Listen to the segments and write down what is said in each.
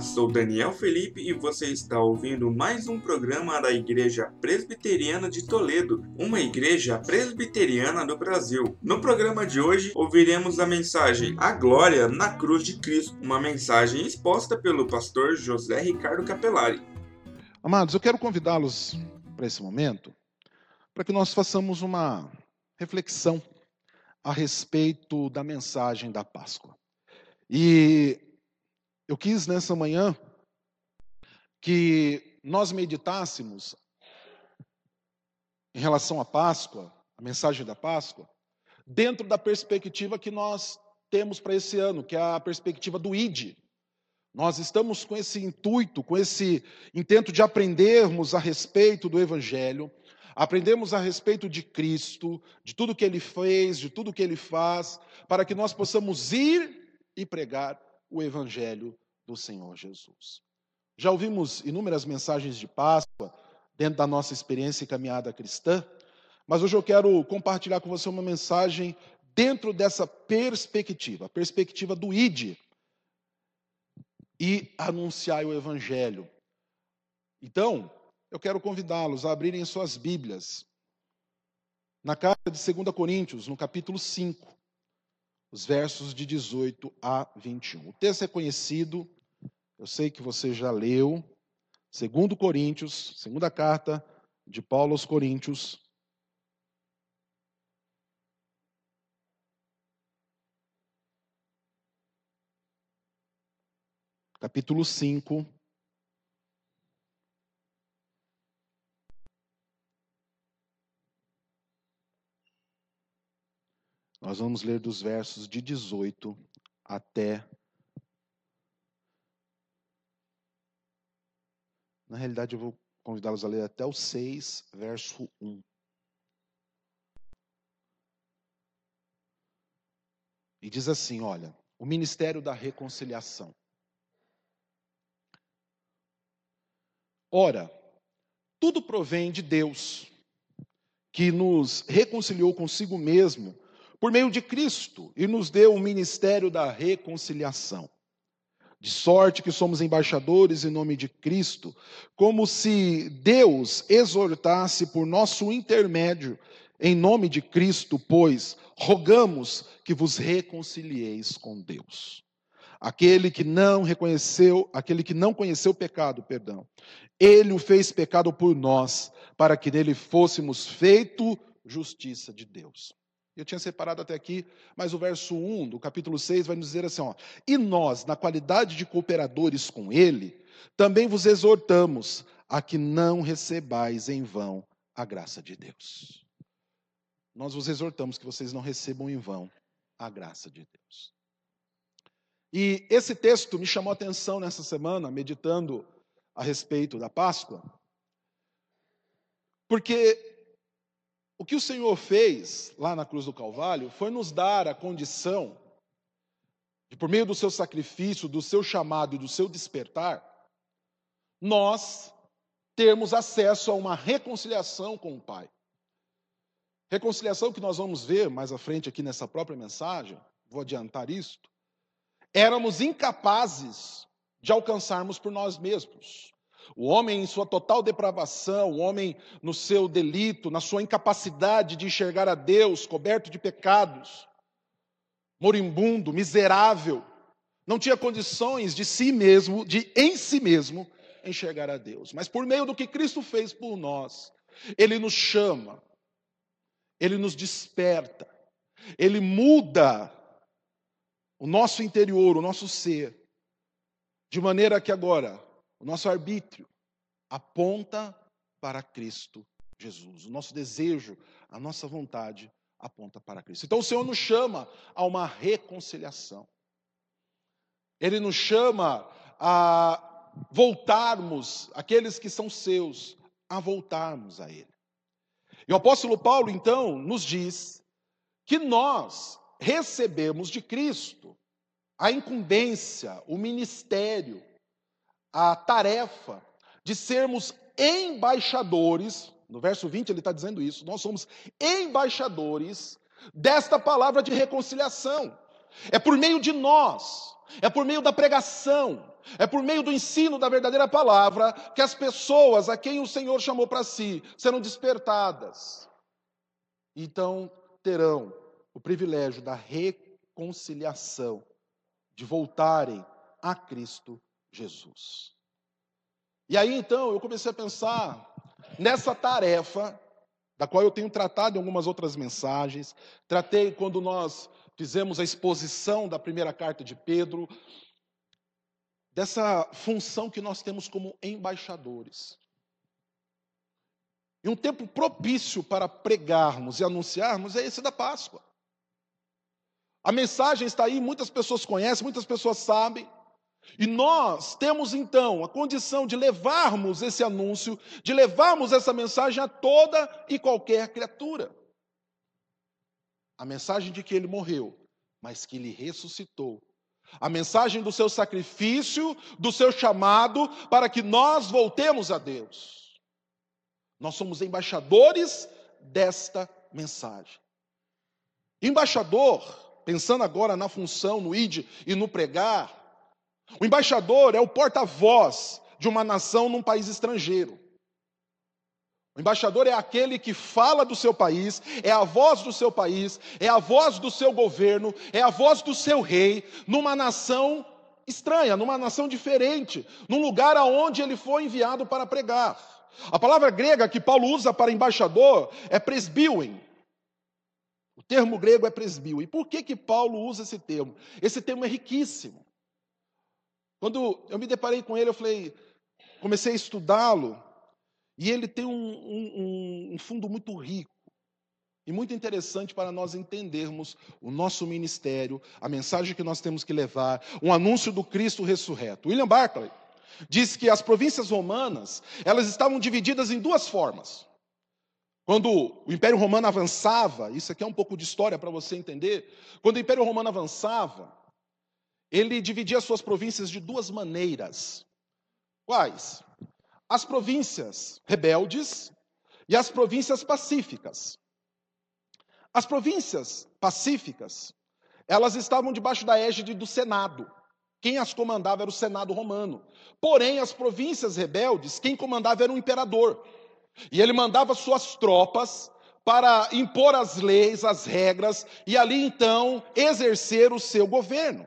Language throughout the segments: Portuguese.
Sou Daniel Felipe e você está ouvindo mais um programa da Igreja Presbiteriana de Toledo, uma igreja presbiteriana do Brasil. No programa de hoje, ouviremos a mensagem A Glória na Cruz de Cristo, uma mensagem exposta pelo pastor José Ricardo Capelari. Amados, eu quero convidá-los para esse momento, para que nós façamos uma reflexão a respeito da mensagem da Páscoa. E eu quis nessa manhã que nós meditássemos em relação à Páscoa, a mensagem da Páscoa, dentro da perspectiva que nós temos para esse ano, que é a perspectiva do ID. Nós estamos com esse intuito, com esse intento de aprendermos a respeito do Evangelho, aprendermos a respeito de Cristo, de tudo que ele fez, de tudo que ele faz, para que nós possamos ir e pregar o Evangelho do Senhor Jesus. Já ouvimos inúmeras mensagens de Páscoa dentro da nossa experiência e caminhada cristã, mas hoje eu quero compartilhar com você uma mensagem dentro dessa perspectiva, a perspectiva do ID e anunciar o Evangelho. Então, eu quero convidá-los a abrirem suas Bíblias na carta de 2 Coríntios, no capítulo 5 os versos de 18 a 21. O texto é conhecido, eu sei que você já leu, segundo Coríntios, segunda carta de Paulo aos Coríntios, capítulo 5, Nós vamos ler dos versos de 18 até. Na realidade, eu vou convidá-los a ler até o 6, verso 1. E diz assim: olha, o ministério da reconciliação. Ora, tudo provém de Deus, que nos reconciliou consigo mesmo por meio de Cristo e nos deu o ministério da reconciliação. De sorte que somos embaixadores em nome de Cristo, como se Deus exortasse por nosso intermédio, em nome de Cristo, pois rogamos que vos reconcilieis com Deus. Aquele que não reconheceu, aquele que não conheceu o pecado, perdão, ele o fez pecado por nós, para que nele fôssemos feito justiça de Deus. Eu tinha separado até aqui, mas o verso 1 do capítulo 6 vai nos dizer assim: ó, E nós, na qualidade de cooperadores com Ele, também vos exortamos a que não recebais em vão a graça de Deus. Nós vos exortamos que vocês não recebam em vão a graça de Deus. E esse texto me chamou a atenção nessa semana, meditando a respeito da Páscoa, porque o que o Senhor fez lá na cruz do Calvário foi nos dar a condição de, por meio do seu sacrifício, do seu chamado e do seu despertar, nós termos acesso a uma reconciliação com o Pai. Reconciliação que nós vamos ver mais à frente aqui nessa própria mensagem, vou adiantar isto. Éramos incapazes de alcançarmos por nós mesmos. O homem, em sua total depravação, o homem no seu delito, na sua incapacidade de enxergar a Deus, coberto de pecados, moribundo, miserável, não tinha condições de si mesmo, de em si mesmo, enxergar a Deus. Mas por meio do que Cristo fez por nós, Ele nos chama, Ele nos desperta, Ele muda o nosso interior, o nosso ser, de maneira que agora o nosso arbítrio aponta para Cristo Jesus. O nosso desejo, a nossa vontade aponta para Cristo. Então o Senhor nos chama a uma reconciliação. Ele nos chama a voltarmos, aqueles que são seus, a voltarmos a Ele. E o apóstolo Paulo, então, nos diz que nós recebemos de Cristo a incumbência, o ministério, a tarefa de sermos embaixadores, no verso 20 ele está dizendo isso, nós somos embaixadores desta palavra de reconciliação. É por meio de nós, é por meio da pregação, É por meio do ensino da verdadeira palavra que as pessoas a quem o Senhor chamou para si serão despertadas. Então terão o privilégio da reconciliação, de voltarem a Cristo Jesus. E aí então eu comecei a pensar nessa tarefa, da qual eu tenho tratado em algumas outras mensagens. Tratei quando nós fizemos a exposição da primeira carta de Pedro, dessa função que nós temos como embaixadores. E um tempo propício para pregarmos e anunciarmos é esse da Páscoa. A mensagem está aí, muitas pessoas conhecem, muitas pessoas sabem. E nós temos então a condição de levarmos esse anúncio, de levarmos essa mensagem a toda e qualquer criatura. A mensagem de que ele morreu, mas que ele ressuscitou a mensagem do seu sacrifício, do seu chamado, para que nós voltemos a Deus. Nós somos embaixadores desta mensagem. Embaixador, pensando agora na função, no id e no pregar, o embaixador é o porta-voz de uma nação num país estrangeiro. O embaixador é aquele que fala do seu país, é a voz do seu país, é a voz do seu governo, é a voz do seu rei, numa nação estranha, numa nação diferente, num lugar aonde ele foi enviado para pregar. A palavra grega que Paulo usa para embaixador é presbíuen. O termo grego é presbíuen. E por que que Paulo usa esse termo? Esse termo é riquíssimo. Quando eu me deparei com ele, eu falei, comecei a estudá-lo, e ele tem um, um, um fundo muito rico e muito interessante para nós entendermos o nosso ministério, a mensagem que nós temos que levar, um anúncio do Cristo ressurreto. William Barclay diz que as províncias romanas, elas estavam divididas em duas formas. Quando o Império Romano avançava, isso aqui é um pouco de história para você entender, quando o Império Romano avançava, ele dividia as suas províncias de duas maneiras. Quais? as províncias rebeldes e as províncias pacíficas. As províncias pacíficas, elas estavam debaixo da égide do Senado. Quem as comandava era o Senado romano. Porém, as províncias rebeldes, quem comandava era o imperador. E ele mandava suas tropas para impor as leis, as regras, e ali então exercer o seu governo.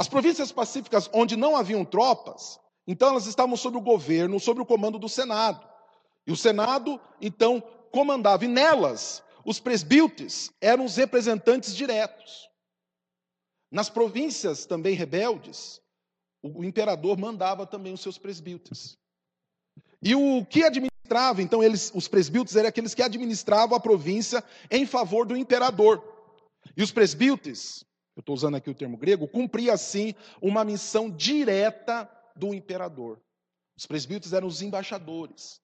As províncias pacíficas, onde não haviam tropas, então elas estavam sob o governo, sob o comando do Senado. E o Senado, então, comandava. E nelas, os presbíteros eram os representantes diretos. Nas províncias também rebeldes, o imperador mandava também os seus presbíteros. E o que administrava, então, eles, os presbíteros eram aqueles que administravam a província em favor do imperador. E os presbíteros, eu estou usando aqui o termo grego, cumpria assim uma missão direta do imperador. Os presbíteros eram os embaixadores.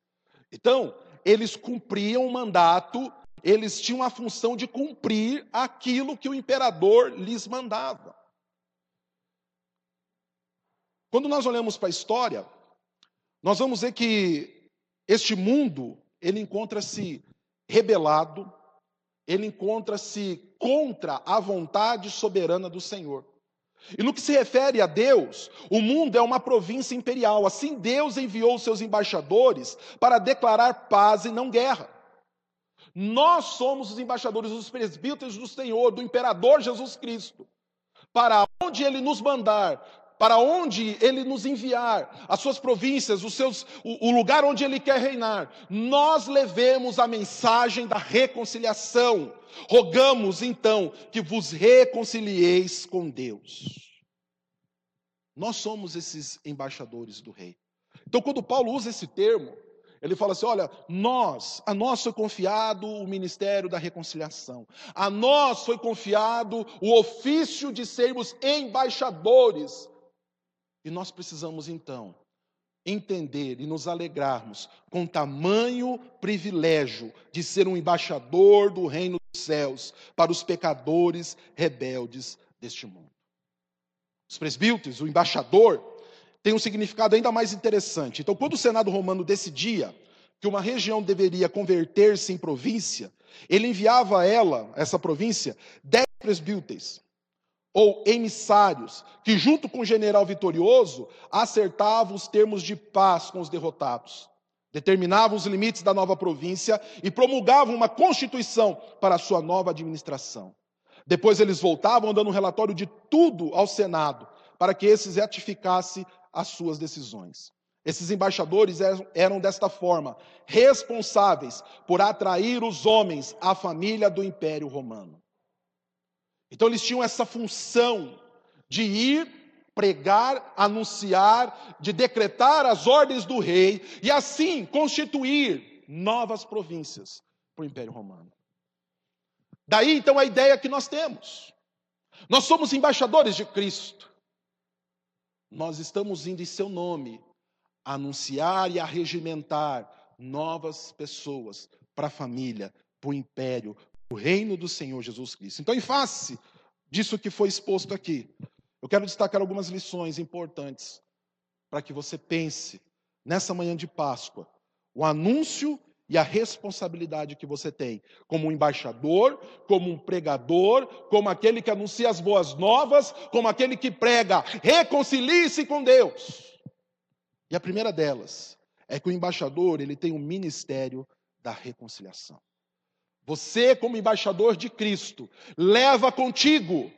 Então, eles cumpriam o mandato, eles tinham a função de cumprir aquilo que o imperador lhes mandava. Quando nós olhamos para a história, nós vamos ver que este mundo, ele encontra-se rebelado, ele encontra-se contra a vontade soberana do Senhor. E no que se refere a Deus, o mundo é uma província imperial. Assim, Deus enviou seus embaixadores para declarar paz e não guerra. Nós somos os embaixadores, os presbíteros do Senhor, do imperador Jesus Cristo. Para onde ele nos mandar, para onde ele nos enviar, as suas províncias, os seus, o, o lugar onde ele quer reinar, nós levemos a mensagem da reconciliação. Rogamos então que vos reconcilieis com Deus. Nós somos esses embaixadores do rei. Então, quando Paulo usa esse termo, ele fala assim: olha, nós, a nós foi confiado o ministério da reconciliação, a nós foi confiado o ofício de sermos embaixadores e nós precisamos então entender e nos alegrarmos com tamanho privilégio de ser um embaixador do reino dos céus para os pecadores rebeldes deste mundo. Os presbíteros, o embaixador, tem um significado ainda mais interessante. Então, quando o Senado romano decidia que uma região deveria converter-se em província, ele enviava a ela, essa província, dez presbíteros ou emissários, que junto com o general vitorioso acertavam os termos de paz com os derrotados, determinavam os limites da nova província e promulgavam uma constituição para a sua nova administração. Depois eles voltavam dando um relatório de tudo ao Senado, para que esses ratificasse as suas decisões. Esses embaixadores eram desta forma, responsáveis por atrair os homens à família do Império Romano. Então eles tinham essa função de ir pregar, anunciar, de decretar as ordens do rei e assim constituir novas províncias para o Império Romano. Daí então a ideia que nós temos. Nós somos embaixadores de Cristo. Nós estamos indo em seu nome anunciar e arregimentar novas pessoas para a família, para o império, o reino do Senhor Jesus Cristo. Então, em face disso que foi exposto aqui, eu quero destacar algumas lições importantes para que você pense nessa manhã de Páscoa, o anúncio e a responsabilidade que você tem como um embaixador, como um pregador, como aquele que anuncia as boas novas, como aquele que prega, reconcilie-se com Deus. E a primeira delas é que o embaixador, ele tem o um ministério da reconciliação. Você, como embaixador de Cristo, leva contigo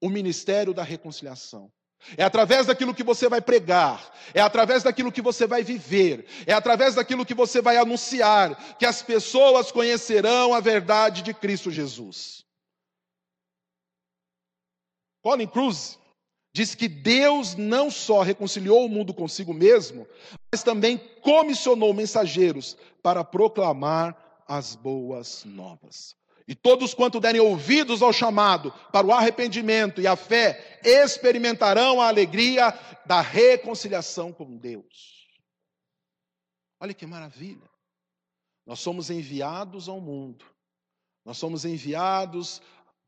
o ministério da reconciliação. É através daquilo que você vai pregar, é através daquilo que você vai viver, é através daquilo que você vai anunciar que as pessoas conhecerão a verdade de Cristo Jesus. Colin Cruz diz que Deus não só reconciliou o mundo consigo mesmo, mas também comissionou mensageiros para proclamar as boas novas. E todos quanto derem ouvidos ao chamado para o arrependimento e a fé, experimentarão a alegria da reconciliação com Deus. Olha que maravilha. Nós somos enviados ao mundo. Nós somos enviados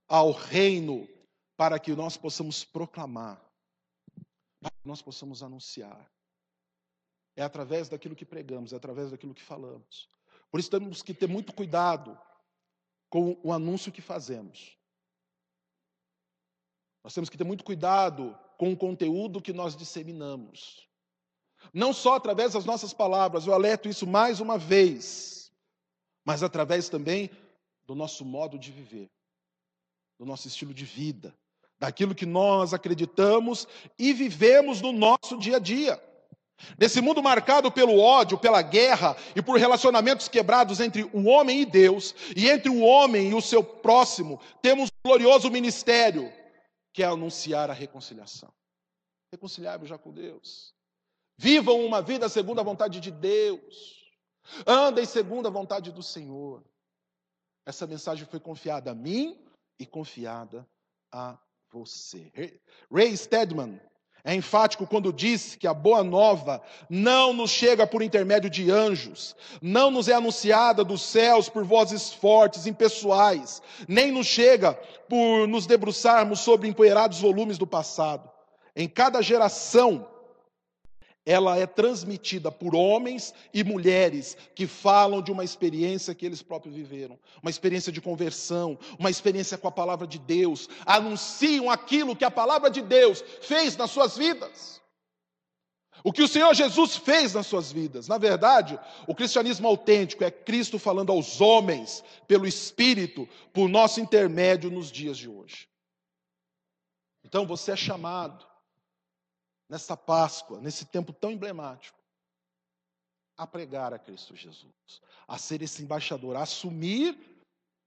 ao reino para que nós possamos proclamar, para que nós possamos anunciar. É através daquilo que pregamos, é através daquilo que falamos. Por isso temos que ter muito cuidado com o anúncio que fazemos. Nós temos que ter muito cuidado com o conteúdo que nós disseminamos. Não só através das nossas palavras, eu alerto isso mais uma vez, mas através também do nosso modo de viver, do nosso estilo de vida, daquilo que nós acreditamos e vivemos no nosso dia a dia. Nesse mundo marcado pelo ódio, pela guerra e por relacionamentos quebrados entre o homem e Deus, e entre o homem e o seu próximo, temos um glorioso ministério, que é anunciar a reconciliação. Reconciliar-vos já com Deus. Vivam uma vida segundo a vontade de Deus. Andem segundo a vontade do Senhor. Essa mensagem foi confiada a mim e confiada a você. Ray Stedman, é enfático quando diz que a boa nova não nos chega por intermédio de anjos, não nos é anunciada dos céus por vozes fortes, impessoais, nem nos chega por nos debruçarmos sobre empoeirados volumes do passado. Em cada geração, ela é transmitida por homens e mulheres que falam de uma experiência que eles próprios viveram, uma experiência de conversão, uma experiência com a palavra de Deus, anunciam aquilo que a palavra de Deus fez nas suas vidas. O que o Senhor Jesus fez nas suas vidas. Na verdade, o cristianismo autêntico é Cristo falando aos homens pelo Espírito, por nosso intermédio nos dias de hoje. Então você é chamado nessa Páscoa, nesse tempo tão emblemático, a pregar a Cristo Jesus, a ser esse embaixador, a assumir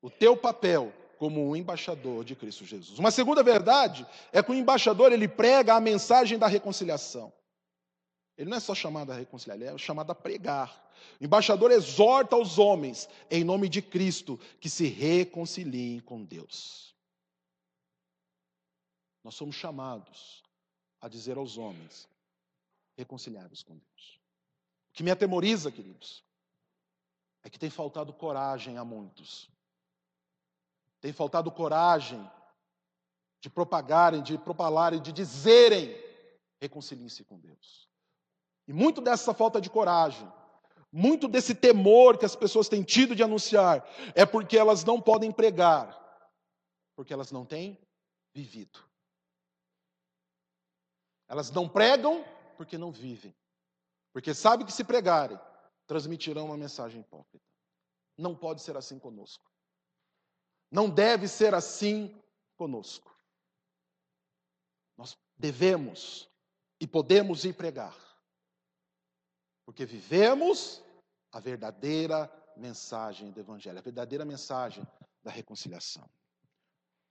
o teu papel como um embaixador de Cristo Jesus. Uma segunda verdade é que o embaixador ele prega a mensagem da reconciliação. Ele não é só chamado a reconciliar, ele é chamado a pregar. O embaixador exorta os homens, em nome de Cristo, que se reconciliem com Deus. Nós somos chamados a dizer aos homens: reconciliados com Deus. O que me atemoriza, queridos, é que tem faltado coragem a muitos. Tem faltado coragem de propagarem, de propalarem, de dizerem: reconciliem-se com Deus. E muito dessa falta de coragem, muito desse temor que as pessoas têm tido de anunciar, é porque elas não podem pregar, porque elas não têm vivido. Elas não pregam porque não vivem. Porque sabem que se pregarem, transmitirão uma mensagem hipócrita. Não pode ser assim conosco. Não deve ser assim conosco. Nós devemos e podemos ir pregar. Porque vivemos a verdadeira mensagem do Evangelho, a verdadeira mensagem da reconciliação.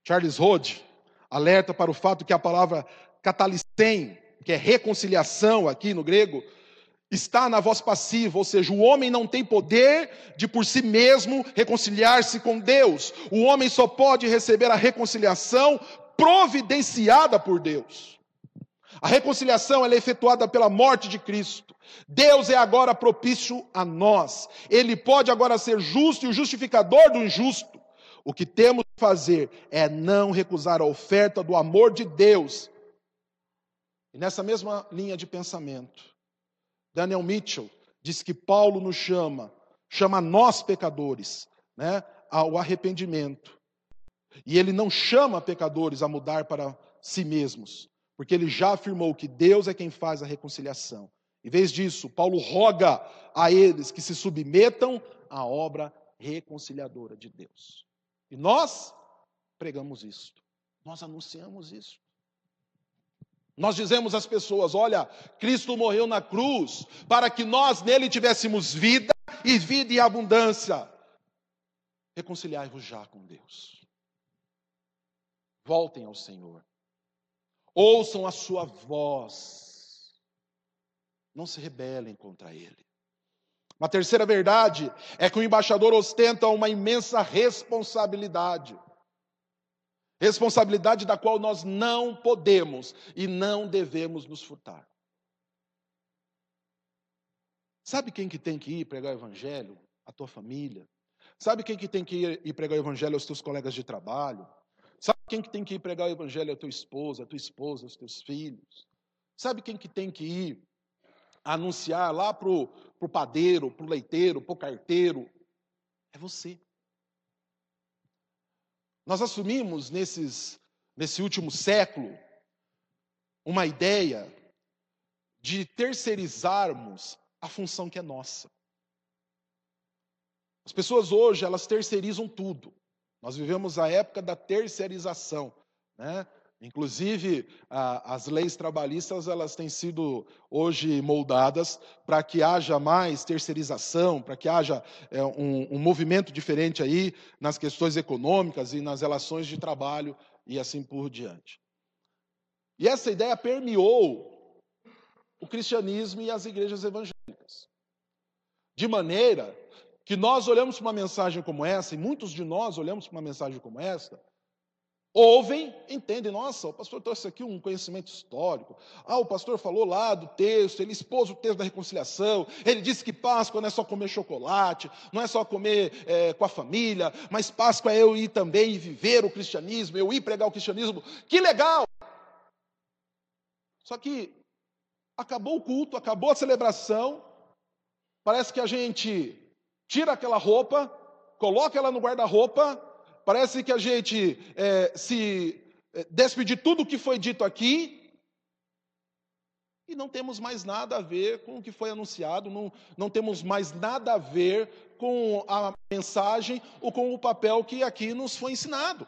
Charles Rhodes alerta para o fato que a palavra catalicem, que é reconciliação aqui no grego, está na voz passiva, ou seja, o homem não tem poder de por si mesmo reconciliar-se com Deus. O homem só pode receber a reconciliação providenciada por Deus. A reconciliação é efetuada pela morte de Cristo. Deus é agora propício a nós. Ele pode agora ser justo e o justificador do injusto. O que temos que fazer é não recusar a oferta do amor de Deus. E nessa mesma linha de pensamento, Daniel Mitchell diz que Paulo nos chama, chama nós pecadores, né, ao arrependimento. E ele não chama pecadores a mudar para si mesmos, porque ele já afirmou que Deus é quem faz a reconciliação. Em vez disso, Paulo roga a eles que se submetam à obra reconciliadora de Deus. E nós pregamos isto, nós anunciamos isso. Nós dizemos às pessoas: olha, Cristo morreu na cruz para que nós nele tivéssemos vida e vida em abundância. Reconciliai-vos já com Deus. Voltem ao Senhor. Ouçam a sua voz. Não se rebelem contra ele. Uma terceira verdade é que o embaixador ostenta uma imensa responsabilidade. Responsabilidade da qual nós não podemos e não devemos nos furtar. Sabe quem que tem que ir pregar o evangelho? A tua família. Sabe quem que tem que ir, pregar o evangelho aos teus colegas de trabalho? Sabe quem que tem que ir pregar o evangelho à tua esposa, à tua esposa, aos teus filhos? Sabe quem que tem que ir anunciar lá para o padeiro, para o leiteiro, para o carteiro? É você. Nós assumimos nesses, nesse último século uma ideia de terceirizarmos a função que é nossa. As pessoas hoje, elas terceirizam tudo. Nós vivemos a época da terceirização. Né? Inclusive, as leis trabalhistas elas têm sido hoje moldadas para que haja mais terceirização, para que haja é, um, um, movimento diferente aí nas questões econômicas e nas relações de trabalho e assim por diante. E essa ideia permeou o cristianismo e as igrejas evangélicas, de maneira que nós olhamos para uma mensagem como essa, e muitos de nós olhamos para uma mensagem como essa, ouvem, entendem, nossa, o pastor trouxe aqui um conhecimento histórico. Ah, o pastor falou lá do texto, ele expôs o texto da reconciliação, ele disse que Páscoa não é só comer chocolate, não é só comer é, com a família, mas Páscoa é eu ir também e viver o cristianismo, eu ir pregar o cristianismo. Que legal! Só que acabou o culto, acabou a celebração, parece que a gente tira aquela roupa, coloca ela no guarda-roupa, parece que a gente é, se é, despe de tudo o que foi dito aqui e não temos mais nada a ver com o que foi anunciado, não, não temos mais nada a ver com a mensagem ou com o papel que aqui nos foi ensinado.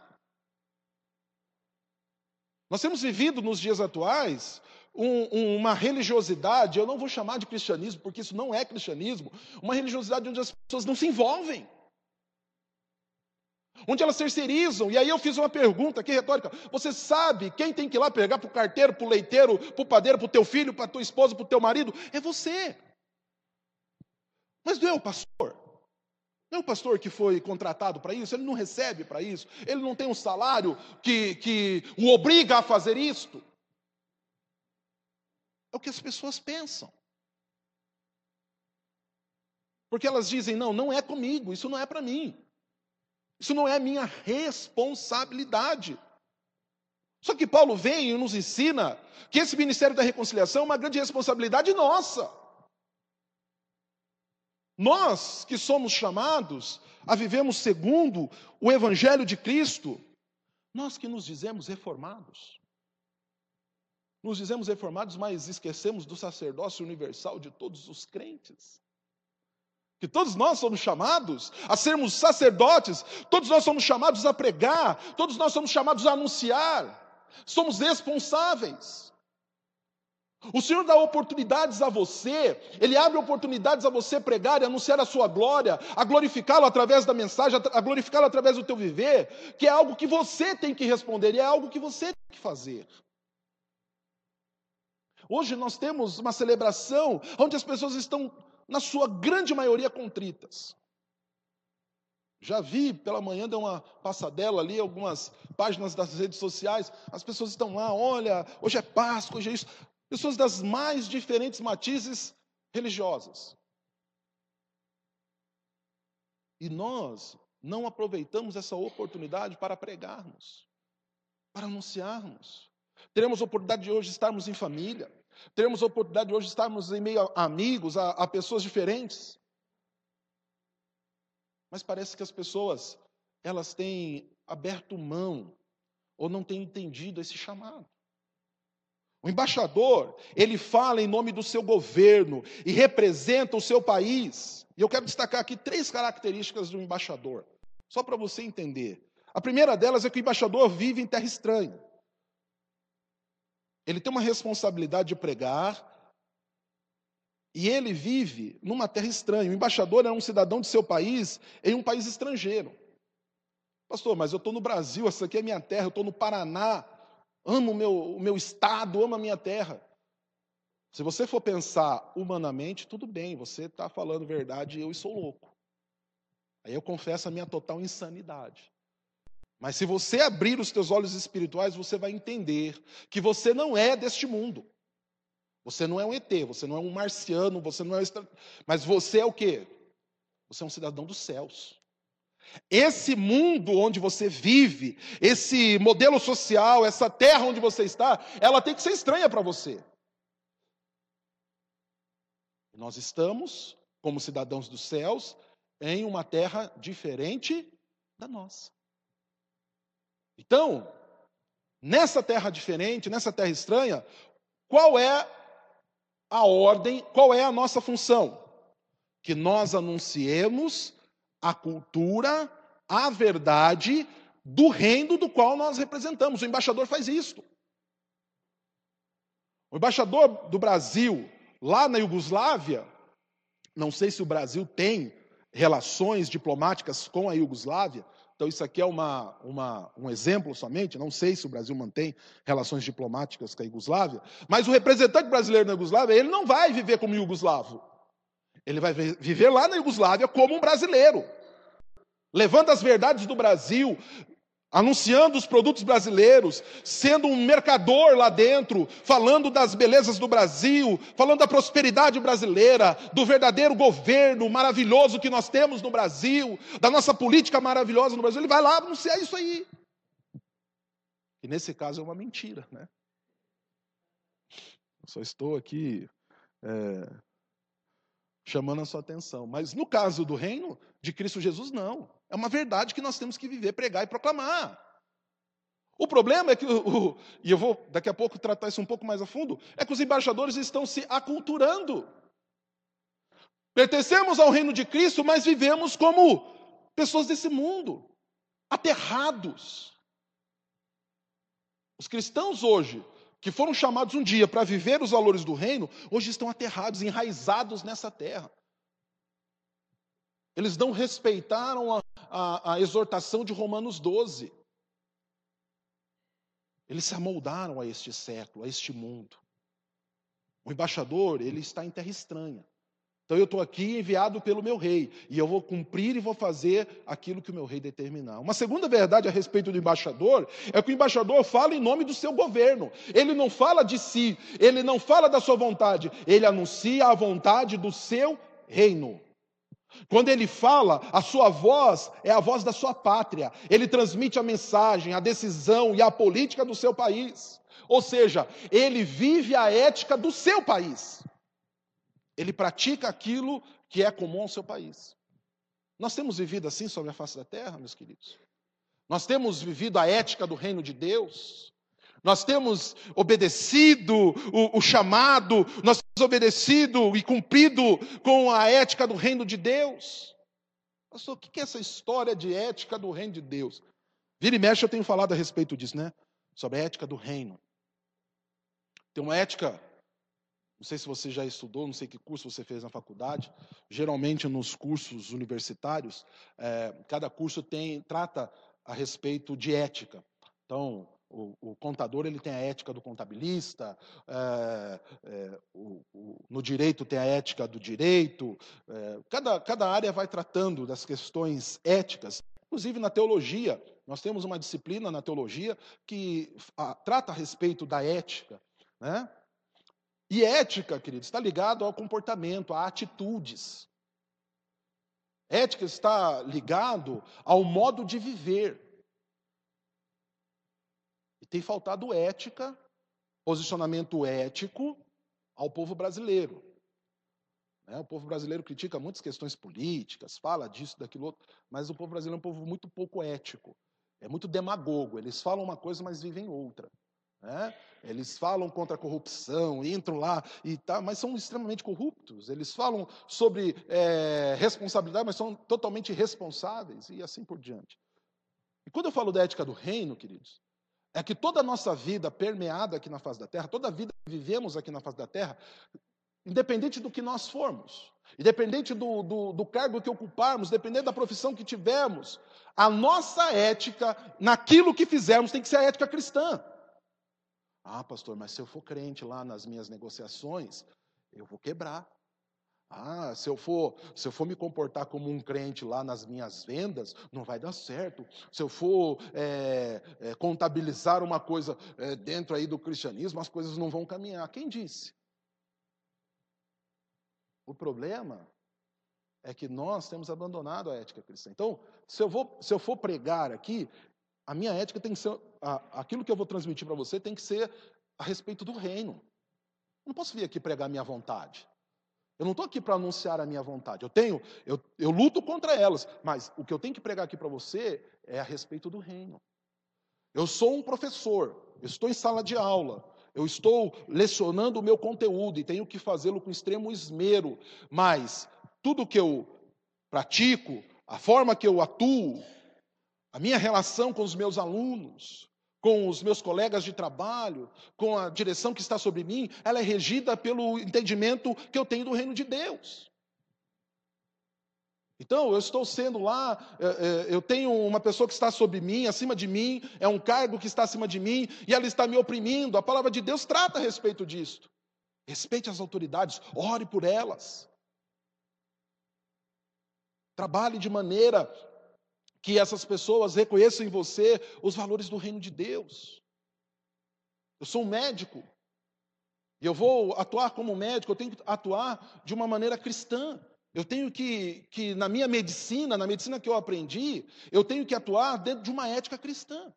Nós temos vivido nos dias atuais um, uma religiosidade, eu não vou chamar de cristianismo, porque isso não é cristianismo, uma religiosidade onde as pessoas não se envolvem. Onde elas terceirizam. E aí eu fiz uma pergunta aqui retórica. Você sabe quem tem que ir lá pegar para o carteiro, para o leiteiro, para o padeiro, para o teu filho, para a tua esposa, para o teu marido? É você. Mas não é o pastor. Não é o pastor que foi contratado para isso, ele não recebe para isso, ele não tem um salário que, que o obriga a fazer isto. É o que as pessoas pensam. Porque elas dizem: não, não é comigo, isso não é para mim. Isso não é minha responsabilidade. Só que Paulo vem e nos ensina que esse ministério da reconciliação é uma grande responsabilidade nossa. Nós que somos chamados a vivemos segundo o Evangelho de Cristo, nós que nos dizemos reformados, Nos dizemos reformados, mas esquecemos do sacerdócio universal de todos os crentes. Que todos nós somos chamados a sermos sacerdotes, todos nós somos chamados a pregar, todos nós somos chamados a anunciar, somos responsáveis. O Senhor dá oportunidades a você, Ele abre oportunidades a você pregar e anunciar a sua glória, a glorificá-lo através da mensagem, a glorificá-lo através do teu viver, que é algo que você tem que responder e é algo que você tem que fazer. Hoje nós temos uma celebração onde as pessoas estão, na sua grande maioria, contritas. Já vi pela manhã, deu uma passadela ali, algumas páginas das redes sociais, as pessoas estão lá, olha, hoje é Páscoa, hoje é isso pessoas das mais diferentes matizes religiosas. E nós não aproveitamos essa oportunidade para pregarmos, para anunciarmos. Teremos a oportunidade de hoje estarmos em família, teremos a oportunidade de hoje estarmos em meio a amigos, a, a pessoas diferentes. Mas parece que as pessoas, elas têm aberto mão ou não têm entendido esse chamado. O embaixador, ele fala em nome do seu governo e representa o seu país. E eu quero destacar aqui três características do embaixador, só para você entender. A primeira delas é que o embaixador vive em terra estranha. Ele tem uma responsabilidade de pregar, e ele vive numa terra estranha. O embaixador é um cidadão de seu país em um país estrangeiro. Pastor, mas eu estou no Brasil, essa aqui é minha terra, eu estou no Paraná amo meu, o meu estado, amo a minha terra. Se você for pensar humanamente, tudo bem, você está falando verdade e eu sou louco. Aí eu confesso a minha total insanidade. Mas se você abrir os teus olhos espirituais, você vai entender que você não é deste mundo. Você não é um ET, você não é um marciano, você não é um... mas você é o quê? Você é um cidadão dos céus. Esse mundo onde você vive, esse modelo social, essa terra onde você está, ela tem que ser estranha para você. Nós estamos, como cidadãos dos céus, em uma terra diferente da nossa. Então, nessa terra diferente, nessa terra estranha, qual é a ordem, qual é a nossa função? Que nós anunciemos a cultura, a verdade do reino do qual nós representamos. O embaixador faz isso. O embaixador do Brasil lá na Iugoslávia, não sei se o Brasil tem relações diplomáticas com a Iugoslávia, então isso aqui é uma, uma, um exemplo somente, não sei se o Brasil mantém relações diplomáticas com a Iugoslávia, mas o representante brasileiro na Iugoslávia, ele não vai viver como iugoslavo. Ele vai viver lá na Iugoslávia como um brasileiro, levando as verdades do Brasil, anunciando os produtos brasileiros, sendo um mercador lá dentro, falando das belezas do Brasil, falando da prosperidade brasileira, do verdadeiro governo maravilhoso que nós temos no Brasil, da nossa política maravilhosa no Brasil. Ele vai lá anunciar isso aí. E nesse caso é uma mentira, né? Eu só estou aqui é, chamando a sua atenção. Mas no caso do reino de Cristo Jesus, não. É uma verdade que nós temos que viver, pregar e proclamar. O problema é que, o, e eu vou daqui a pouco tratar isso um pouco mais a fundo, é que os embaixadores estão se aculturando. Pertencemos ao reino de Cristo, mas vivemos como pessoas desse mundo, aterrados. Os cristãos hoje que foram chamados um dia para viver os valores do reino, hoje estão aterrados, enraizados nessa terra. Eles não respeitaram a, a, a exortação de Romanos 12. Eles se amoldaram a este século, a este mundo. O embaixador, ele está em terra estranha. Então eu estou aqui enviado pelo meu rei, e eu vou cumprir e vou fazer aquilo que o meu rei determinar. Uma segunda verdade a respeito do embaixador é que o embaixador fala em nome do seu governo. Ele não fala de si, ele não fala da sua vontade, ele anuncia a vontade do seu reino. Quando ele fala, a sua voz é a voz da sua pátria. Ele transmite a mensagem, a decisão e a política do seu país. Ou seja, ele vive a ética do seu país. Ele pratica aquilo que é comum ao seu país. Nós temos vivido assim sobre a face da terra, meus queridos? Nós temos vivido a ética do reino de Deus? Nós temos obedecido o, o, chamado, nós temos obedecido e cumprido com a ética do reino de Deus. Pastor, o que é essa história de ética do reino de Deus? Vira e mexe, eu tenho falado a respeito disso, né? Sobre a ética do reino. Tem uma ética, não sei se você já estudou, não sei que curso você fez na faculdade. Geralmente nos cursos universitários, é, cada curso tem trata a respeito de ética. Então, o, o, contador ele tem a ética do contabilista, é, é, o, no direito tem a ética do direito. É, cada, cada área vai tratando das questões éticas. Inclusive na teologia, nós temos uma disciplina na teologia que a, trata a respeito da ética. Né? E ética, queridos, está ligado ao comportamento, a atitudes. Ética está ligado ao modo de viver. E tem faltado ética, posicionamento ético ao povo brasileiro. Né? O povo brasileiro critica muitas questões políticas, fala disso, daquilo outro, mas o povo brasileiro é um povo muito pouco ético, é muito demagogo. Eles falam uma coisa, mas vivem outra. Né? Eles falam contra a corrupção, entram lá e tá, mas são extremamente corruptos. Eles falam sobre é, responsabilidade, mas são totalmente irresponsáveis e assim por diante. E quando eu falo da ética do reino, queridos, é que toda a nossa vida permeada aqui na face da terra, toda a vida que vivemos aqui na face da terra, independente do que nós formos, independente do, do, do cargo que ocuparmos, independente da profissão que tivermos, a nossa ética naquilo que fizermos tem que ser a ética cristã. Ah, pastor, mas se eu for crente lá nas minhas negociações, eu vou quebrar. Ah, se eu for, se eu for me comportar como um crente lá nas minhas vendas, não vai dar certo. Se eu for é, é, contabilizar uma coisa é, dentro aí do cristianismo, as coisas não vão caminhar. Quem disse? O problema é que nós temos abandonado a ética cristã. Então, se eu, vou, se eu for pregar aqui, a minha ética tem que ser, a, aquilo que eu vou transmitir para você tem que ser a respeito do reino. Eu não posso vir aqui pregar minha vontade. Eu não estou aqui para anunciar a minha vontade. Eu tenho, eu, eu luto contra elas, mas o que eu tenho que pregar aqui para você é a respeito do reino. Eu sou um professor, eu estou em sala de aula, eu estou lecionando o meu conteúdo e tenho que fazê-lo com extremo esmero, mas tudo que eu pratico, a forma que eu atuo, a minha relação com os meus alunos, com os meus colegas de trabalho, com a direção que está sobre mim, ela é regida pelo entendimento que eu tenho do reino de Deus. Então, eu estou sendo lá, é, é, eu tenho uma pessoa que está sobre mim, acima de mim, é um cargo que está acima de mim, e ela está me oprimindo. A palavra de Deus trata a respeito disto. Respeite as autoridades, ore por elas. Trabalhe de maneira que essas pessoas reconheçam em você os valores do reino de Deus. Eu sou um médico, e eu vou atuar como médico, eu tenho que atuar de uma maneira cristã. Eu tenho que, que, na minha medicina, na medicina que eu aprendi, eu tenho que atuar dentro de uma ética cristã.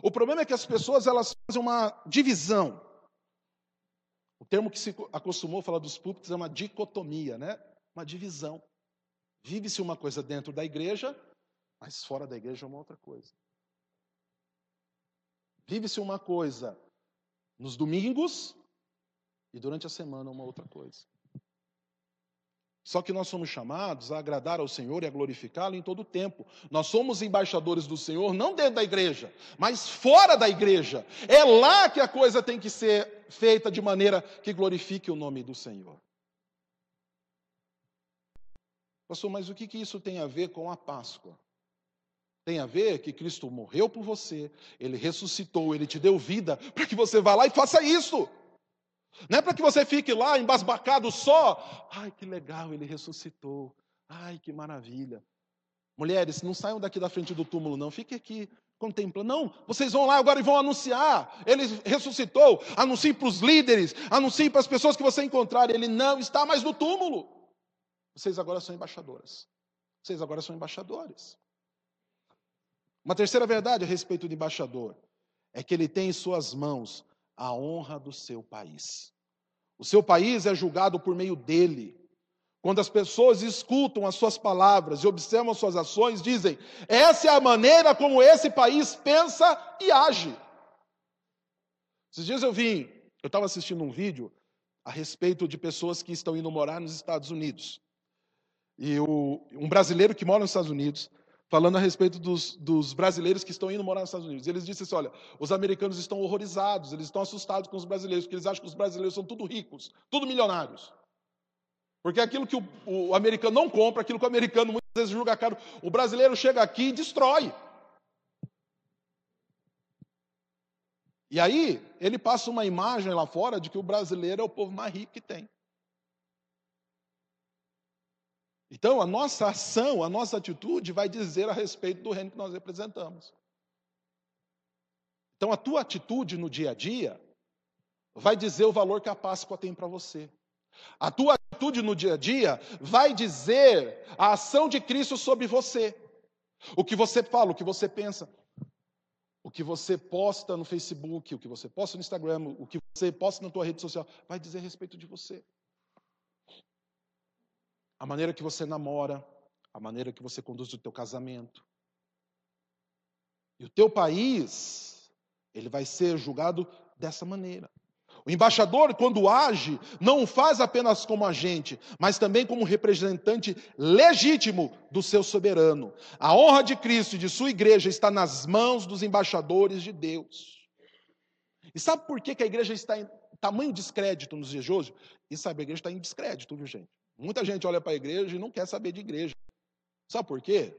O problema é que as pessoas elas fazem uma divisão. O termo que se acostumou a falar dos púlpitos é uma dicotomia, né? Uma divisão. Vive-se uma coisa dentro da igreja mas fora da igreja é uma outra coisa. Vive-se uma coisa nos domingos e durante a semana uma outra coisa. Só que nós somos chamados a agradar ao Senhor e a glorificá-lo em todo o tempo. Nós somos embaixadores do Senhor, não dentro da igreja, mas fora da igreja. É lá que a coisa tem que ser feita de maneira que glorifique o nome do Senhor. Pastor, mas o que, que isso tem a ver com a Páscoa? Tem a ver que Cristo morreu por você, ele ressuscitou, ele te deu vida, para que você vá lá e faça isso. Não é para que você fique lá embasbacado só. Ai, que legal, ele ressuscitou. Ai, que maravilha. Mulheres, não saiam daqui da frente do túmulo, não. Fique aqui contemplando. Não, vocês vão lá agora e vão anunciar. Ele ressuscitou. Anuncie para os líderes, anuncie para as pessoas que você encontrar. Ele não está mais no túmulo. Vocês agora são embaixadoras. Vocês agora são embaixadores. Uma terceira verdade a respeito do embaixador é que ele tem em suas mãos a honra do seu país. O seu país é julgado por meio dele. Quando as pessoas escutam as suas palavras e observam as suas ações, dizem: essa é a maneira como esse país pensa e age. Esses dias eu vim, eu estava assistindo um vídeo a respeito de pessoas que estão indo morar nos Estados Unidos. E o, um brasileiro que mora nos Estados Unidos, falando a respeito dos, dos, brasileiros que estão indo morar nos Estados Unidos. Eles disseram assim: olha, os americanos estão horrorizados, eles estão assustados com os brasileiros, porque eles acham que os brasileiros são tudo ricos, tudo milionários. Porque aquilo que o, o americano não compra, aquilo que o americano muitas vezes julga caro, o brasileiro chega aqui e destrói. E aí, ele passa uma imagem lá fora de que o brasileiro é o povo mais rico que tem. Então, a nossa ação, a nossa atitude vai dizer a respeito do reino que nós representamos. Então, a tua atitude no dia a dia vai dizer o valor que a Páscoa tem para você. A tua atitude no dia a dia vai dizer a ação de Cristo sobre você. O que você fala, o que você pensa, o que você posta no Facebook, o que você posta no Instagram, o que você posta na tua rede social, vai dizer a respeito de você. A maneira que você namora, a maneira que você conduz o teu casamento. E o teu país, ele vai ser julgado dessa maneira. O embaixador, quando age, não faz apenas como agente, mas também como representante legítimo do seu soberano. A honra de Cristo e de sua igreja está nas mãos dos embaixadores de Deus. E sabe por que, a igreja está em tamanho descrédito nos dias de hoje? E sabe, a igreja está em descrédito, viu, gente? Muita gente olha para a igreja e não quer saber de igreja. Sabe por quê?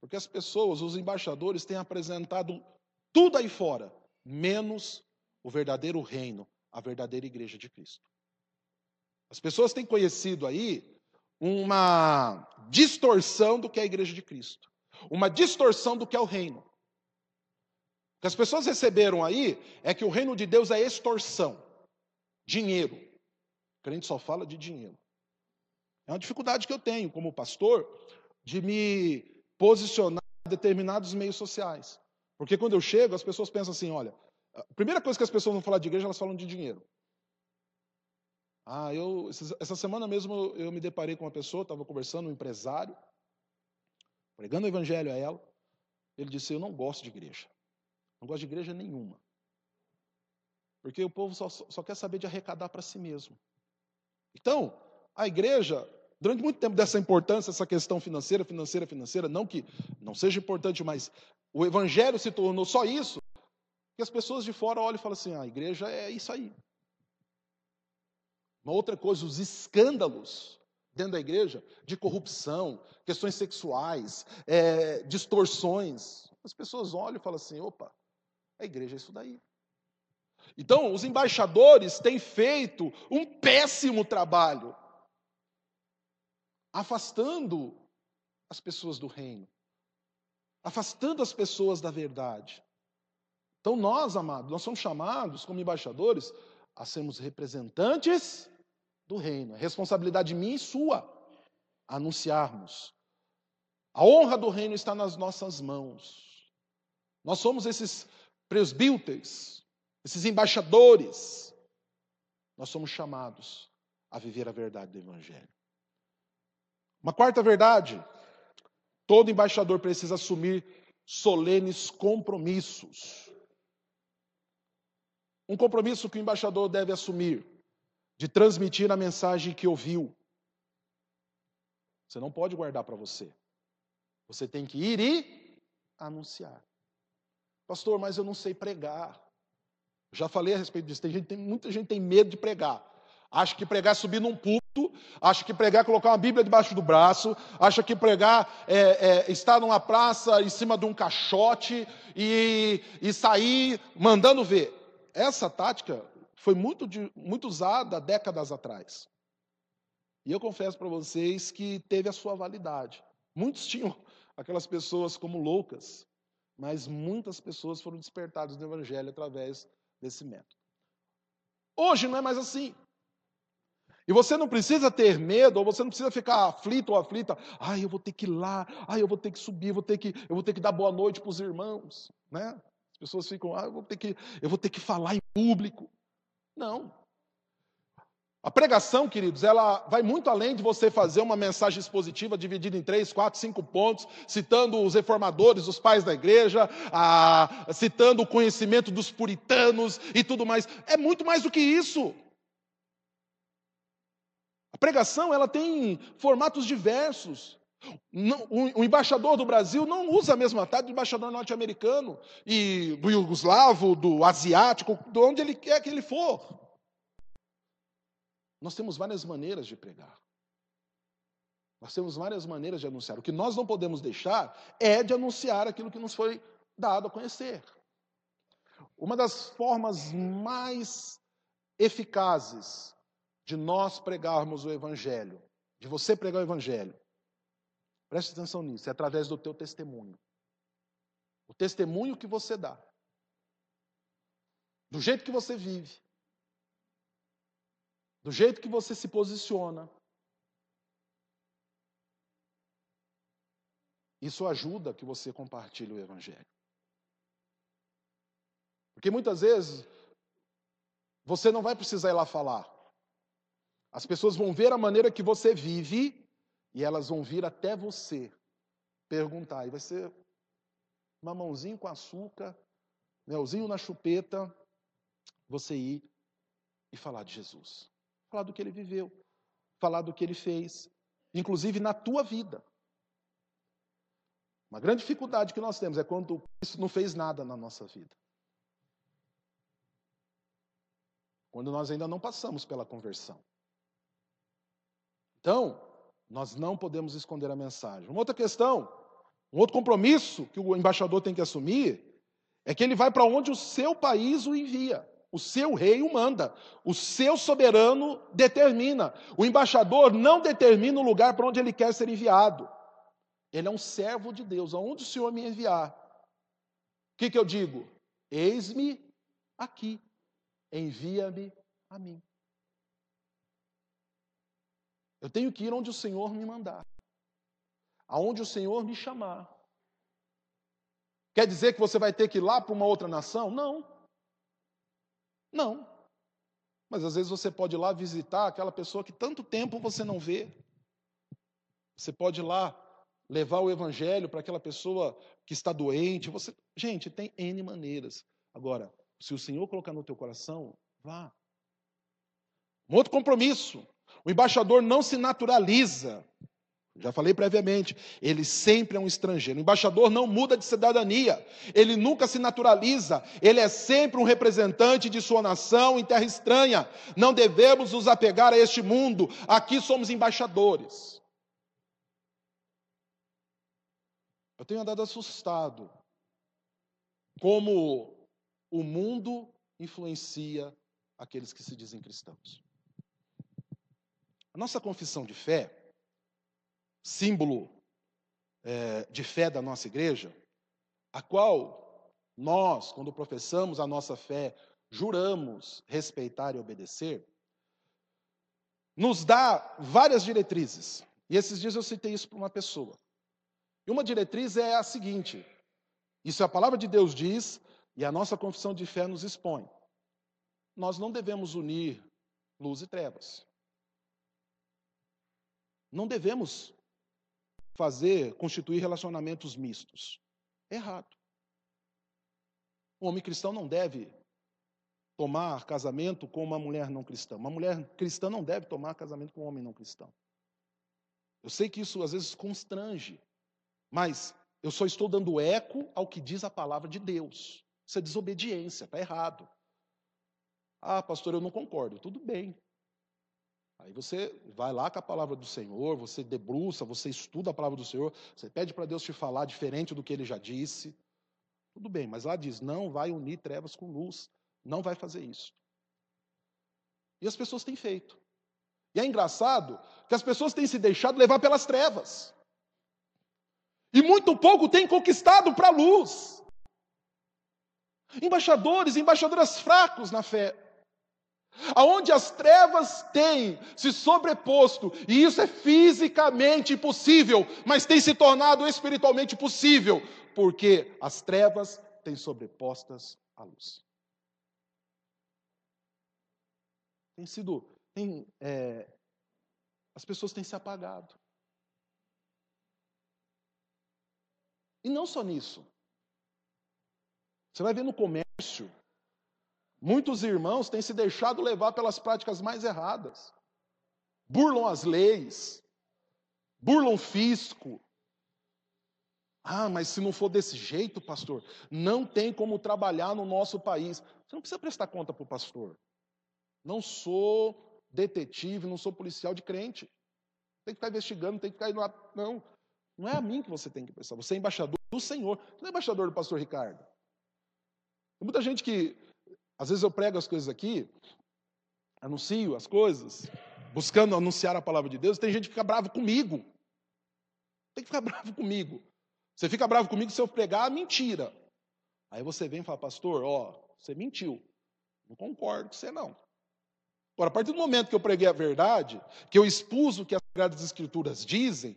Porque as pessoas, os embaixadores, têm apresentado tudo aí fora, menos o verdadeiro reino, a verdadeira igreja de Cristo. As pessoas têm conhecido aí uma distorção do que é a igreja de Cristo, uma distorção do que é o reino. O que as pessoas receberam aí é que o reino de Deus é extorsão, dinheiro. O crente só fala de dinheiro. É uma dificuldade que eu tenho como pastor de me posicionar em determinados meios sociais. Porque quando eu chego, as pessoas pensam assim: olha, a primeira coisa que as pessoas vão falar de igreja, elas falam de dinheiro. Ah, eu essa semana mesmo eu me deparei com uma pessoa, estava conversando, um empresário, pregando o evangelho a ela. Ele disse: Eu não gosto de igreja. Não gosto de igreja nenhuma. Porque o povo só, só quer saber de arrecadar para si mesmo. Então, a igreja, durante muito tempo dessa importância, essa questão financeira, financeira, financeira, não que não seja importante, mas o evangelho se tornou só isso, que as pessoas de fora olham e falam assim: ah, a igreja é isso aí. Uma outra coisa, os escândalos dentro da igreja de corrupção, questões sexuais, é, distorções. As pessoas olham e falam assim: opa, a igreja é isso daí. Então, os embaixadores têm feito um péssimo trabalho, afastando as pessoas do reino, afastando as pessoas da verdade. Então, nós, amados, nós somos chamados como embaixadores a sermos representantes do reino. É responsabilidade minha e sua anunciarmos. A honra do reino está nas nossas mãos. Nós somos esses presbíteros, esses embaixadores. Nós somos chamados a viver a verdade do Evangelho. Uma quarta verdade: todo embaixador precisa assumir solenes compromissos. Um compromisso que o embaixador deve assumir de transmitir a mensagem que ouviu. Você não pode guardar para você. Você tem que ir e anunciar. Pastor, mas eu não sei pregar. Já falei a respeito disso. Tem, gente, tem muita gente tem medo de pregar. Acha que pregar é subir num púlpito, acha que pregar é colocar uma Bíblia debaixo do braço, acha que pregar é, é estar numa praça em cima de um caixote e, e sair mandando ver. Essa tática foi muito, muito usada décadas atrás. E eu confesso para vocês que teve a sua validade. Muitos tinham aquelas pessoas como loucas, mas muitas pessoas foram despertadas no Evangelho através desse método. Hoje não é mais assim. E você não precisa ter medo, ou você não precisa ficar aflito ou aflita. Ai, eu vou ter que ir lá, ai, eu vou ter que subir, vou ter que, eu vou ter que dar boa noite para os irmãos. Né? As pessoas ficam, ah, eu vou ter que, eu vou ter que falar em público. Não. A pregação, queridos, ela vai muito além de você fazer uma mensagem expositiva dividida em três, quatro, cinco pontos, citando os reformadores, os pais da igreja, a, citando o conhecimento dos puritanos e tudo mais. É muito mais do que isso. Pregação ela tem formatos diversos. o, embaixador do Brasil não usa a mesma tática do embaixador norte-americano e do iugoslavo, do asiático, de onde ele quer que ele for. Nós temos várias maneiras de pregar. Nós temos várias maneiras de anunciar. O que nós não podemos deixar é de anunciar aquilo que nos foi dado a conhecer. Uma das formas mais eficazes de nós pregarmos o Evangelho, de você pregar o Evangelho, preste atenção nisso, é através do teu testemunho. O testemunho que você dá, do jeito que você vive, do jeito que você se posiciona. Isso ajuda que você compartilhe o Evangelho. Porque muitas vezes você não vai precisar ir lá falar. As pessoas vão ver a maneira que você vive e elas vão vir até você perguntar. E vai ser mamãozinho com açúcar, melzinho na chupeta, você ir e falar de Jesus falar do que ele viveu, falar do que ele fez, inclusive na tua vida. Uma grande dificuldade que nós temos é quando isso não fez nada na nossa vida. Quando nós ainda não passamos pela conversão. Então, nós não podemos esconder a mensagem. Uma outra questão, um outro compromisso que o embaixador tem que assumir é que ele vai para onde o seu país o envia. O seu rei o manda, o seu soberano determina. O embaixador não determina o lugar para onde ele quer ser enviado. Ele é um servo de Deus. Aonde o Senhor me enviar? O que, que eu digo? Eis-me aqui, envia-me a mim. Eu tenho que ir onde o Senhor me mandar, aonde o Senhor me chamar. Quer dizer que você vai ter que ir lá para uma outra nação? Não. Não. Mas às vezes você pode ir lá visitar aquela pessoa que tanto tempo você não vê. Você pode ir lá levar o evangelho para aquela pessoa que está doente. Você, gente, tem N maneiras. Agora, se o Senhor colocar no teu coração, vá. Um outro compromisso. O embaixador não se naturaliza. Já falei previamente, ele sempre é um estrangeiro. O embaixador não muda de cidadania, ele nunca se naturaliza, ele é sempre um representante de sua nação em terra estranha. Não devemos nos apegar a este mundo, aqui somos embaixadores. Eu tenho andado assustado como o mundo influencia aqueles que se dizem cristãos. A nossa confissão de fé símbolo é, de fé da nossa igreja, a qual nós, quando professamos a nossa fé, juramos respeitar e obedecer, nos dá várias diretrizes. E esses dias eu citei isso para uma pessoa. E uma diretriz é a seguinte: isso a palavra de Deus diz e a nossa confissão de fé nos expõe. Nós não devemos unir luz e trevas. Não devemos fazer, constituir relacionamentos mistos. Errado. O homem cristão não deve tomar casamento com uma mulher não cristã. Uma mulher cristã não deve tomar casamento com um homem não cristão. Eu sei que isso às vezes constrange, mas eu só estou dando eco ao que diz a palavra de Deus. Isso é desobediência, está errado. Ah, pastor, eu não concordo. Tudo bem. Aí você vai lá com a palavra do Senhor, você debruça, você estuda a palavra do Senhor, você pede para Deus te falar diferente do que ele já disse. Tudo bem, mas lá diz: não vai unir trevas com luz, não vai fazer isso. E as pessoas têm feito. E é engraçado que as pessoas têm se deixado levar pelas trevas. E muito pouco têm conquistado para a luz. Embaixadores, embaixadoras fracos na fé aonde as trevas têm se sobreposto, e isso é fisicamente impossível, mas tem se tornado espiritualmente possível, porque as trevas têm sobrepostas à luz. Tem sido tem, é, as pessoas têm se apagado. E não só nisso. Você vai ver no comércio, muitos irmãos têm se deixado levar pelas práticas mais erradas. Burlam as leis, burlam o fisco. Ah, mas se não for desse jeito, pastor, não tem como trabalhar no nosso país. Você não precisa prestar conta para o pastor. Não sou detetive, não sou policial de crente. Tem que ficar investigando, tem que ficar indo lá. Não, não é a mim que você tem que prestar. Você é embaixador do Senhor. Você não é embaixador do pastor Ricardo. Tem muita gente que, às vezes eu prego as coisas aqui, anuncio as coisas, buscando anunciar a palavra de Deus, tem gente que fica bravo comigo. Tem que ficar bravo comigo. Você fica bravo comigo se eu pregar mentira. Aí você vem e fala, pastor, ó, você mentiu. Não concordo com você, não. Agora, a partir do momento que eu preguei a verdade, que eu expus o que as Sagradas Escrituras dizem,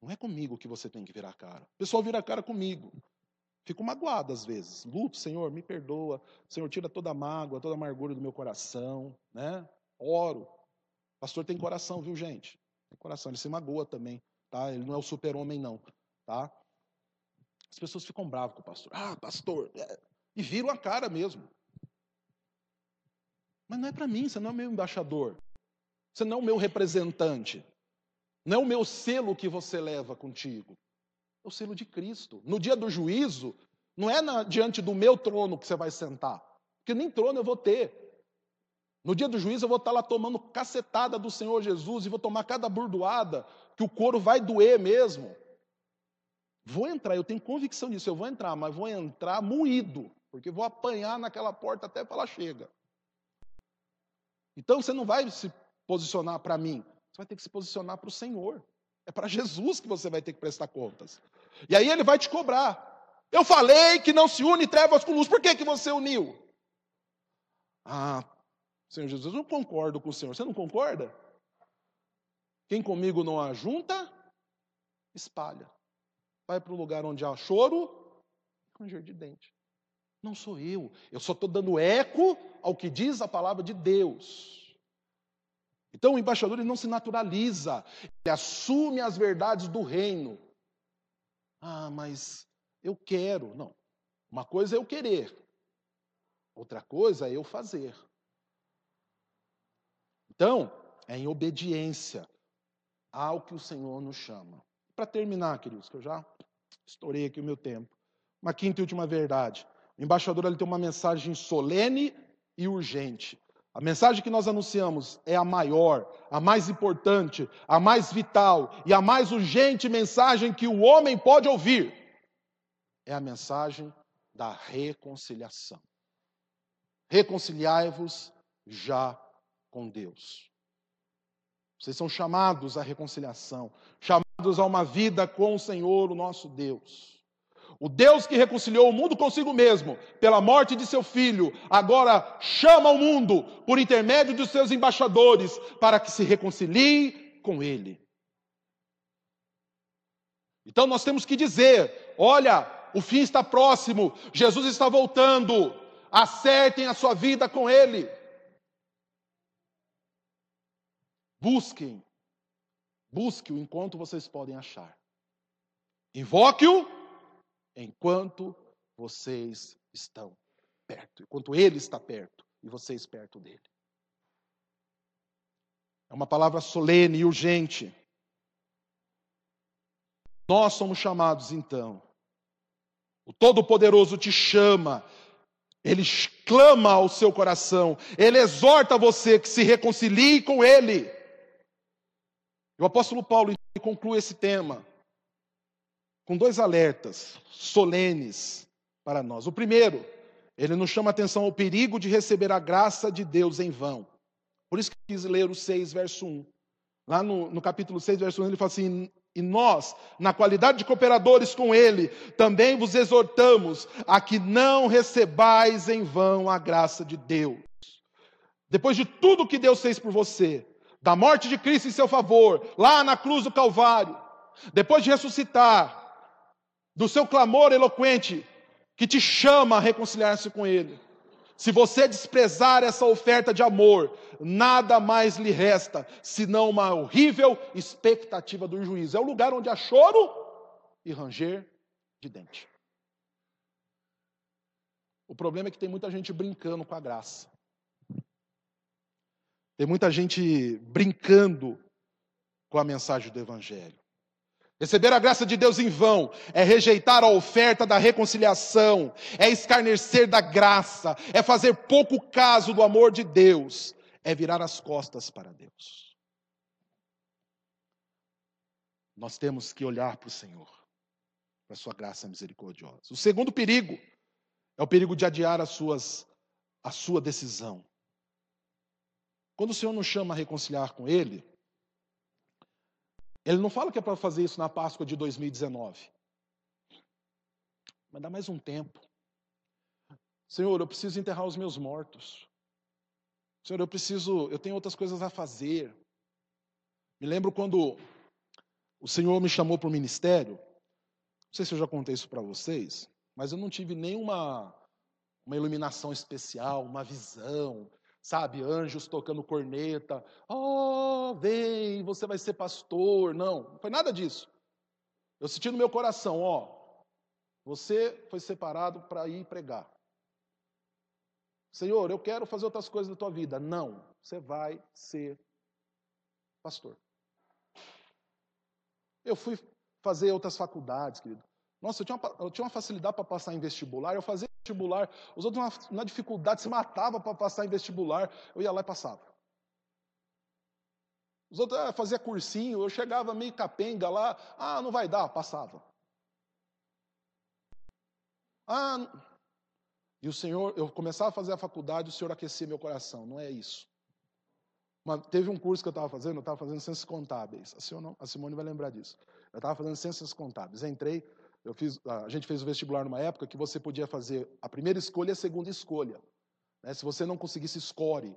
não é comigo que você tem que virar a cara. O pessoal vira a cara comigo. Fico magoado às vezes. Luto, Senhor, me perdoa. Senhor, tira toda a mágoa, toda a amargura do meu coração. Né? Oro. Pastor tem coração, viu, gente? Tem coração. Ele se magoa também. Tá? Ele não é o super-homem, não. Tá? As pessoas ficam bravas com o pastor. Ah, pastor. É. E viram a cara mesmo. Mas não é para mim, você não é meu embaixador. Você não é o meu representante. Não é o meu selo que você leva contigo. É o selo de Cristo. No dia do juízo, não é na, diante do meu trono que você vai sentar. Porque nem trono eu vou ter. No dia do juízo eu vou estar lá tomando cacetada do Senhor Jesus e vou tomar cada burdoada, que o couro vai doer mesmo. Vou entrar, eu tenho convicção disso, eu vou entrar, mas vou entrar moído, porque vou apanhar naquela porta até falar chega. Então você não vai se posicionar para mim, você vai ter que se posicionar para o Senhor. É para Jesus que você vai ter que prestar contas. E aí ele vai te cobrar. Eu falei que não se une trevas com luz, por que, que você uniu? Ah, Senhor Jesus, eu não concordo com o Senhor. Você não concorda? Quem comigo não ajunta, espalha. Vai para o lugar onde há choro ranger de dente. Não sou eu. Eu só estou dando eco ao que diz a palavra de Deus. Então o embaixador ele não se naturaliza, ele assume as verdades do reino. Ah, mas eu quero. Não. Uma coisa é eu querer, outra coisa é eu fazer. Então, é em obediência ao que o Senhor nos chama. Para terminar, queridos, que eu já estourei aqui o meu tempo. Uma quinta e última verdade. O embaixador ele tem uma mensagem solene e urgente. A mensagem que nós anunciamos é a maior, a mais importante, a mais vital e a mais urgente mensagem que o homem pode ouvir. É a mensagem da reconciliação. Reconciliai-vos já com Deus. Vocês são chamados à reconciliação, chamados a uma vida com o Senhor, o nosso Deus. O Deus que reconciliou o mundo consigo mesmo, pela morte de seu filho, agora chama o mundo, por intermédio dos seus embaixadores, para que se reconcilie com ele. Então nós temos que dizer: olha, o fim está próximo, Jesus está voltando, acertem a sua vida com ele. Busquem, busque-o enquanto vocês podem achar. Invoque-o enquanto vocês estão perto, enquanto Ele está perto e vocês perto dele. É uma palavra solene e urgente. Nós somos chamados então. O Todo-Poderoso te chama, ele clama ao seu coração, ele exorta você que se reconcilie com ele. O apóstolo Paulo conclui esse tema com dois alertas solenes para nós. O primeiro, ele nos chama atenção ao perigo de receber a graça de Deus em vão. Por isso que quis ler o 6, verso 1. Lá no, no capítulo 6, verso 1, ele fala assim: E nós, na qualidade de cooperadores com Ele, também vos exortamos a que não recebais em vão a graça de Deus. Depois de tudo que Deus fez por você, da morte de Cristo em seu favor, lá na cruz do Calvário, depois de ressuscitar, do seu clamor eloquente que te chama a reconciliar-se com Ele. Se você desprezar essa oferta de amor, nada mais lhe resta senão uma horrível expectativa do juízo. É o lugar onde há choro e ranger de dente. O problema é que tem muita gente brincando com a graça. Tem muita gente brincando com a mensagem do Evangelho. Receber a graça de Deus em vão é rejeitar a oferta da reconciliação, é escarnecer da graça, é fazer pouco caso do amor de Deus, é virar as costas para Deus. Nós temos que olhar para o Senhor, para a sua graça misericordiosa. O segundo perigo é o perigo de adiar as suas, a sua decisão. Quando o Senhor nos chama a reconciliar com Ele, Ele não fala que é para fazer isso na Páscoa de 2019. Mas dá mais um tempo. Senhor, eu preciso enterrar os meus mortos. Senhor, eu preciso, eu tenho outras coisas a fazer. Me lembro quando o Senhor me chamou para o ministério. Não sei se eu já contei isso para vocês mas eu não tive nenhuma uma iluminação especial, uma visão, sabe, anjos tocando corneta, oh, vem, você vai ser pastor. Não, não foi nada disso. Eu senti no meu coração, ó, você foi separado para ir pregar. Senhor, eu quero fazer outras coisas da tua vida. Não, você vai ser pastor. Eu fui fazer outras faculdades, querido. Nossa, eu tinha uma, eu tinha uma facilidade para passar em vestibular, eu fazia vestibular, os outros, na, na dificuldade, se matavam para passar em vestibular, eu ia lá e passava. Os outros ah, faziam cursinho, eu chegava meio capenga lá, ah, não vai dar, passava. Ah, e o Senhor, eu começava a fazer a faculdade, o Senhor aquecia meu coração, não é isso. Mas teve um curso que eu estava fazendo, eu estava fazendo ciências contábeis. A Simone vai lembrar disso. Eu estava fazendo ciências contábeis. Entrei, eu fiz, a gente fez o vestibular numa época que você podia fazer a primeira escolha e a segunda escolha. Né? Se você não conseguisse score,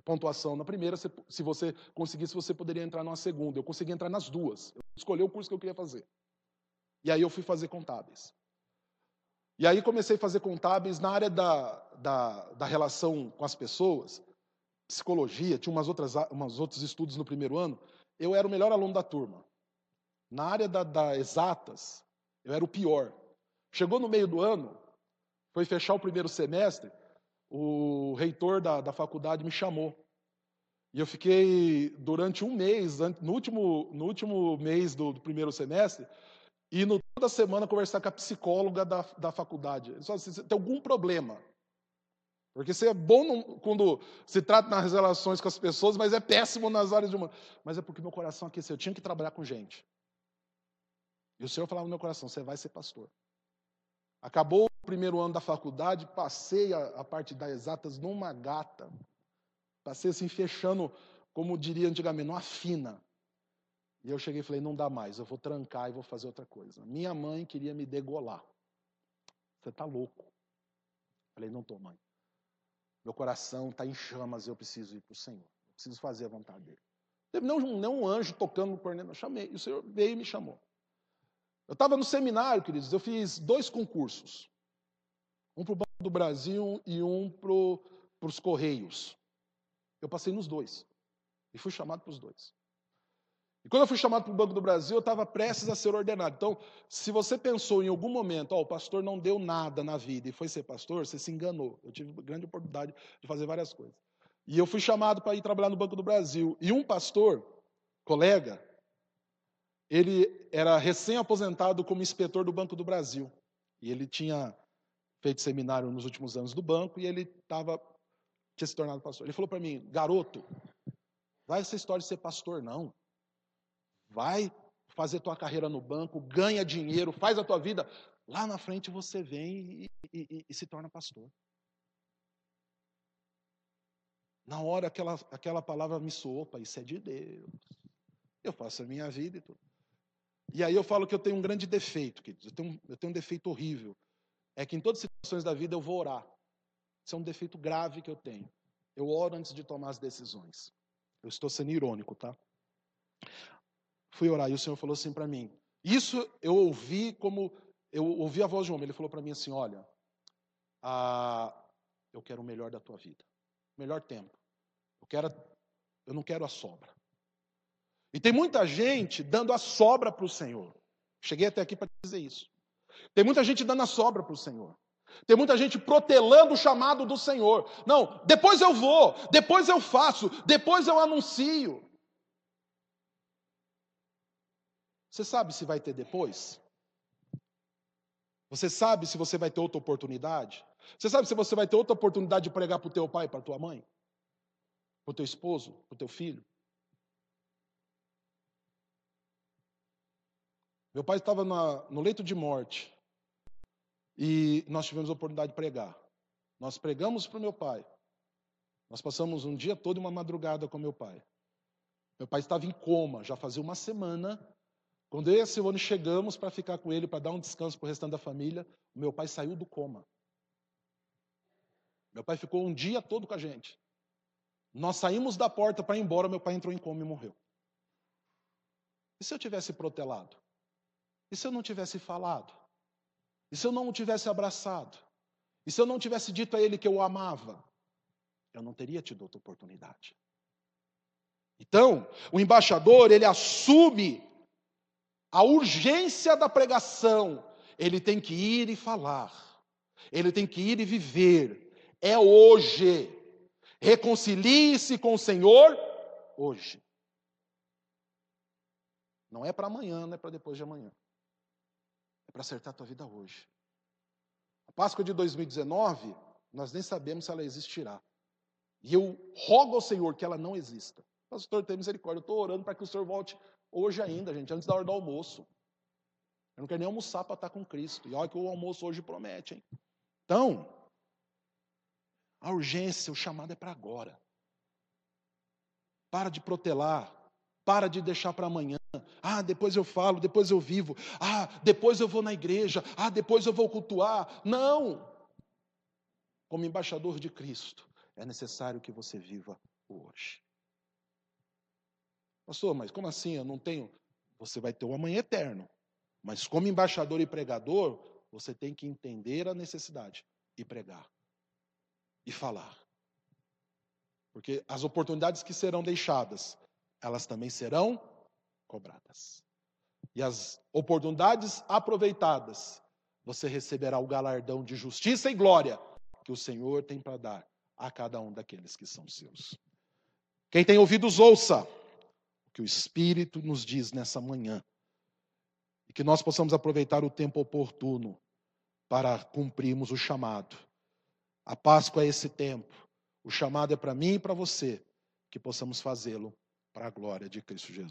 pontuação na primeira, se você conseguisse, você poderia entrar numa segunda. Eu consegui entrar nas duas. Eu escolhi o curso que eu queria fazer. E aí eu fui fazer contábeis. E aí comecei a fazer contábeis na área da, da, da relação com as pessoas, psicologia, tinha umas outras, umas outros estudos no primeiro ano. Eu era o melhor aluno da turma. Na área da, da exatas, eu era o pior. Chegou no meio do ano, foi fechar o primeiro semestre, o reitor da, da faculdade me chamou. E eu fiquei durante um mês, no último, no último mês do, do primeiro semestre, indo toda semana conversar com a psicóloga da, da faculdade. Ele falou assim, tem algum problema? Porque você é bom quando se trata nas relações com as pessoas, mas é péssimo nas áreas de. Mas é porque meu coração aqueceu. Eu tinha que trabalhar com gente. E o Senhor falava no meu coração: você vai ser pastor. Acabou primeiro ano da faculdade, passei a, a parte das exatas numa gata. Passei assim, fechando, como diria antigamente, numa fina. E eu cheguei e falei: não dá mais, eu vou trancar e vou fazer outra coisa. Minha mãe queria me degolar. Você está louco. Falei: não estou, mãe. Meu coração está em chamas, eu preciso ir para o Senhor. Eu preciso fazer a vontade dele. Teve não, não um anjo tocando no corneto, eu chamei. E o Senhor veio e me chamou. Eu estava no seminário, queridos, eu fiz dois concursos. Um para o Banco do Brasil e um para os Correios. Eu passei nos dois. E fui chamado para os dois. E quando eu fui chamado para o Banco do Brasil, eu estava prestes a ser ordenado. Então, se você pensou em algum momento, oh, o pastor não deu nada na vida e foi ser pastor, você se enganou. Eu tive grande oportunidade de fazer várias coisas. E eu fui chamado para ir trabalhar no Banco do Brasil. E um pastor, colega, ele era recém-aposentado como inspetor do Banco do Brasil. E ele tinha feito seminário nos últimos anos do banco e ele estava tinha se tornado pastor. Ele falou para mim, garoto, vai essa história de ser pastor não. Vai fazer tua carreira no banco, ganha dinheiro, faz a tua vida. Lá na frente você vem e, e, e se torna pastor. Na hora aquela, aquela palavra me soou, isso é de Deus. Eu faço a minha vida e tudo. E aí eu falo que eu tenho um grande defeito, queridos. Eu tenho, eu tenho um defeito horrível. É que em todas as situações da vida eu vou orar. Isso é um defeito grave que eu tenho. Eu oro antes de tomar as decisões. Eu estou sendo irônico, tá? Fui orar e o Senhor falou assim para mim. Isso eu ouvi como eu ouvi a voz de um homem. Ele falou para mim assim: Olha, eu quero o melhor da tua vida. O melhor tempo. Eu quero eu não quero a sobra. E tem muita gente dando a sobra para o Senhor. Cheguei até aqui para dizer isso. Tem muita gente dando a sobra para o Senhor. Tem muita gente protelando o chamado do Senhor. Não, depois eu vou, depois eu faço, depois eu anuncio. Você sabe se vai ter depois? Você sabe se você vai ter outra oportunidade? Você sabe se você vai ter outra oportunidade de pregar para o teu pai, para tua mãe? Para o teu esposo, para o teu filho? Meu pai estava no leito de morte e nós tivemos a oportunidade de pregar. Nós pregamos para o meu pai. Nós passamos um dia todo e uma madrugada com meu pai. Meu pai estava em coma, já fazia uma semana. Quando eu e a Silvana chegamos para ficar com ele, para dar um descanso para o restante da família, meu pai saiu do coma. Meu pai ficou um dia todo com a gente. Nós saímos da porta para ir embora, meu pai entrou em coma e morreu. E se eu tivesse protelado? E se eu não tivesse falado? E se eu não o tivesse abraçado? E se eu não tivesse dito a ele que eu o amava? Eu não teria tido outra oportunidade. Então, o embaixador, ele assume a urgência da pregação. Ele tem que ir e falar. Ele tem que ir e viver. É hoje. Reconcilie-se com o Senhor hoje. Não é para amanhã, não é para depois de amanhã para acertar a tua vida hoje. A Páscoa de 2019, nós nem sabemos se ela existirá. E eu rogo ao Senhor que ela não exista. Pastor, tem misericórdia. Eu estou orando para que o Senhor volte hoje ainda, gente, antes da hora do almoço. Eu não quero nem almoçar para estar com Cristo. E olha que o almoço hoje promete, hein? Então, a urgência, o chamado é para agora. Para de protelar. Para de deixar para amanhã. Ah, depois eu falo, depois eu vivo. Ah, depois eu vou na igreja. Ah, depois eu vou cultuar. Não! Como embaixador de Cristo, é necessário que você viva hoje. Pastor, mas como assim? Eu não tenho. Você vai ter o amanhã eterno. Mas como embaixador e pregador, você tem que entender a necessidade e pregar e falar. Porque as oportunidades que serão deixadas elas também serão cobradas. E as oportunidades aproveitadas, você receberá o galardão de justiça e glória que o Senhor tem para dar a cada um daqueles que são seus. Quem tem ouvidos, ouça o que o Espírito nos diz nessa manhã. E que nós possamos aproveitar o tempo oportuno para cumprirmos o chamado. A Páscoa é esse tempo. O chamado é para mim e para você, que possamos fazê-lo para a glória de Cristo Jesus.